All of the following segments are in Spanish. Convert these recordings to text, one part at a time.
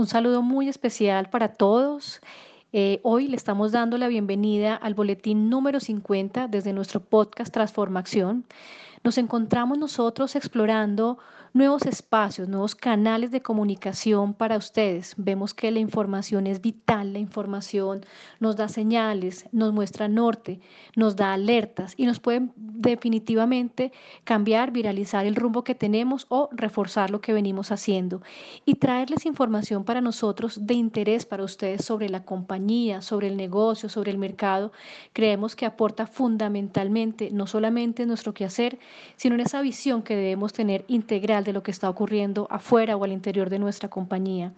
Un saludo muy especial para todos. Eh, hoy le estamos dando la bienvenida al boletín número 50 desde nuestro podcast Transformación. Nos encontramos nosotros explorando nuevos espacios, nuevos canales de comunicación para ustedes. Vemos que la información es vital, la información nos da señales, nos muestra norte, nos da alertas y nos puede definitivamente cambiar, viralizar el rumbo que tenemos o reforzar lo que venimos haciendo y traerles información para nosotros de interés para ustedes sobre la compañía, sobre el negocio, sobre el mercado. Creemos que aporta fundamentalmente no solamente en nuestro quehacer, sino en esa visión que debemos tener integral de lo que está ocurriendo afuera o al interior de nuestra compañía.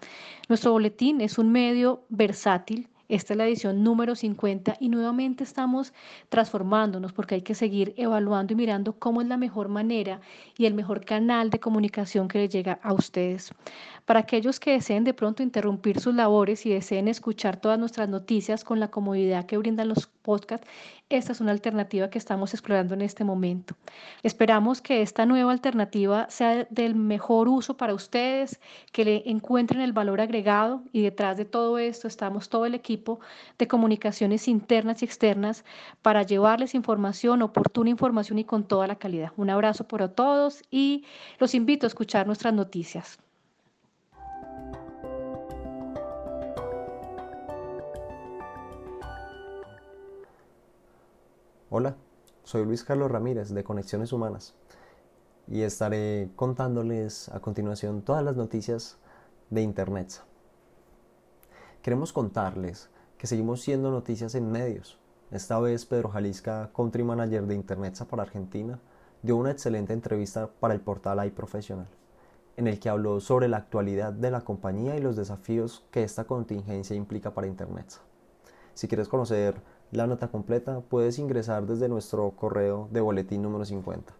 Nuestro boletín es un medio versátil esta es la edición número 50 y nuevamente estamos transformándonos porque hay que seguir evaluando y mirando cómo es la mejor manera y el mejor canal de comunicación que le llega a ustedes. Para aquellos que deseen de pronto interrumpir sus labores y deseen escuchar todas nuestras noticias con la comodidad que brindan los podcasts, esta es una alternativa que estamos explorando en este momento. Esperamos que esta nueva alternativa sea del mejor uso para ustedes, que le encuentren el valor agregado y detrás de todo esto estamos todo el equipo de comunicaciones internas y externas para llevarles información, oportuna información y con toda la calidad. Un abrazo para todos y los invito a escuchar nuestras noticias. Hola, soy Luis Carlos Ramírez de Conexiones Humanas y estaré contándoles a continuación todas las noticias de Internet. Queremos contarles que seguimos siendo noticias en medios. Esta vez Pedro Jalisca, Country Manager de Internet para Argentina, dio una excelente entrevista para el portal iProfessional, en el que habló sobre la actualidad de la compañía y los desafíos que esta contingencia implica para Internet. Si quieres conocer la nota completa, puedes ingresar desde nuestro correo de boletín número 50.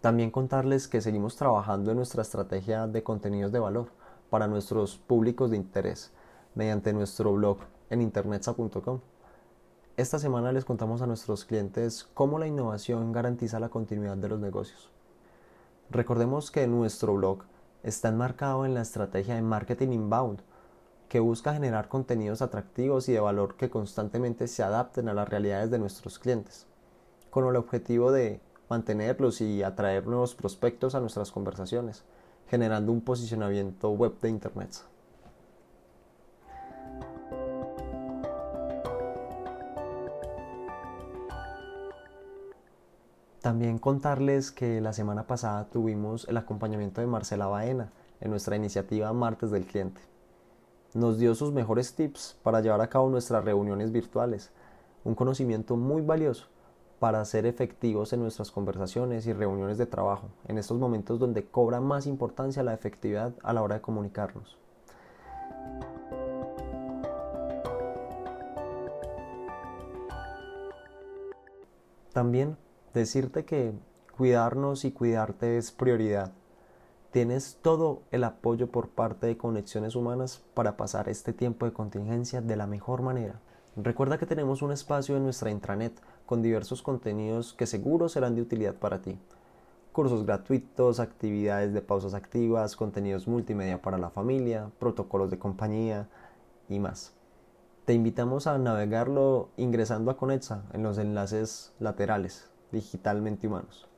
También contarles que seguimos trabajando en nuestra estrategia de contenidos de valor para nuestros públicos de interés mediante nuestro blog en internetsa.com. Esta semana les contamos a nuestros clientes cómo la innovación garantiza la continuidad de los negocios. Recordemos que nuestro blog está enmarcado en la estrategia de marketing inbound, que busca generar contenidos atractivos y de valor que constantemente se adapten a las realidades de nuestros clientes, con el objetivo de mantenerlos y atraer nuevos prospectos a nuestras conversaciones, generando un posicionamiento web de Internet. También contarles que la semana pasada tuvimos el acompañamiento de Marcela Baena en nuestra iniciativa Martes del Cliente. Nos dio sus mejores tips para llevar a cabo nuestras reuniones virtuales, un conocimiento muy valioso para ser efectivos en nuestras conversaciones y reuniones de trabajo, en estos momentos donde cobra más importancia la efectividad a la hora de comunicarnos. También decirte que cuidarnos y cuidarte es prioridad. Tienes todo el apoyo por parte de Conexiones Humanas para pasar este tiempo de contingencia de la mejor manera. Recuerda que tenemos un espacio en nuestra intranet con diversos contenidos que seguro serán de utilidad para ti. Cursos gratuitos, actividades de pausas activas, contenidos multimedia para la familia, protocolos de compañía y más. Te invitamos a navegarlo ingresando a Conexa en los enlaces laterales digitalmente humanos.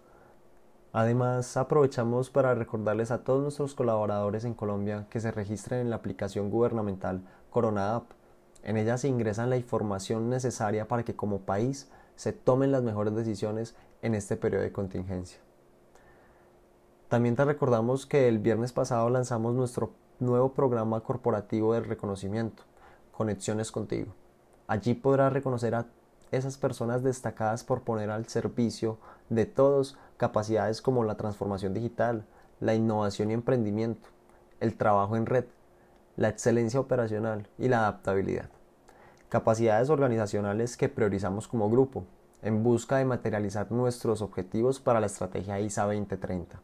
Además, aprovechamos para recordarles a todos nuestros colaboradores en Colombia que se registren en la aplicación gubernamental Corona App. En ella se ingresan la información necesaria para que como país se tomen las mejores decisiones en este periodo de contingencia. También te recordamos que el viernes pasado lanzamos nuestro nuevo programa corporativo de reconocimiento, Conexiones contigo. Allí podrás reconocer a esas personas destacadas por poner al servicio de todos capacidades como la transformación digital, la innovación y emprendimiento, el trabajo en red, la excelencia operacional y la adaptabilidad. Capacidades organizacionales que priorizamos como grupo en busca de materializar nuestros objetivos para la estrategia ISA 2030.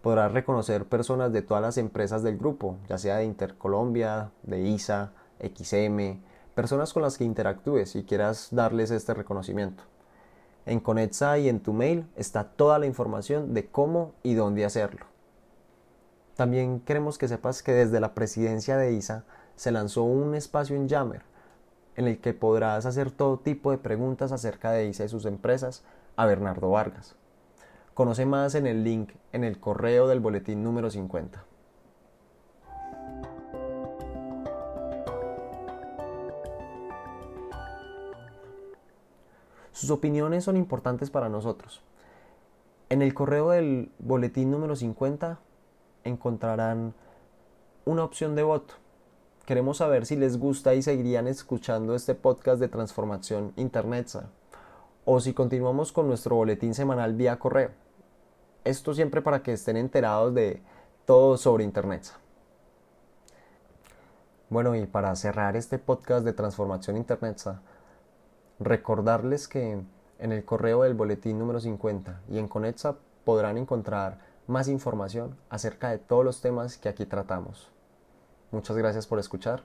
Podrás reconocer personas de todas las empresas del grupo, ya sea de Intercolombia, de ISA, XM, personas con las que interactúes y quieras darles este reconocimiento. En Conetza y en tu mail está toda la información de cómo y dónde hacerlo. También queremos que sepas que desde la presidencia de ISA se lanzó un espacio en Yammer en el que podrás hacer todo tipo de preguntas acerca de ISA y sus empresas a Bernardo Vargas. Conoce más en el link en el correo del boletín número 50. Sus opiniones son importantes para nosotros. En el correo del boletín número 50 encontrarán una opción de voto. Queremos saber si les gusta y seguirían escuchando este podcast de transformación Internet o si continuamos con nuestro boletín semanal vía correo. Esto siempre para que estén enterados de todo sobre Internet. Bueno, y para cerrar este podcast de transformación Internet, recordarles que en el correo del boletín número 50 y en Conetsa podrán encontrar más información acerca de todos los temas que aquí tratamos. Muchas gracias por escuchar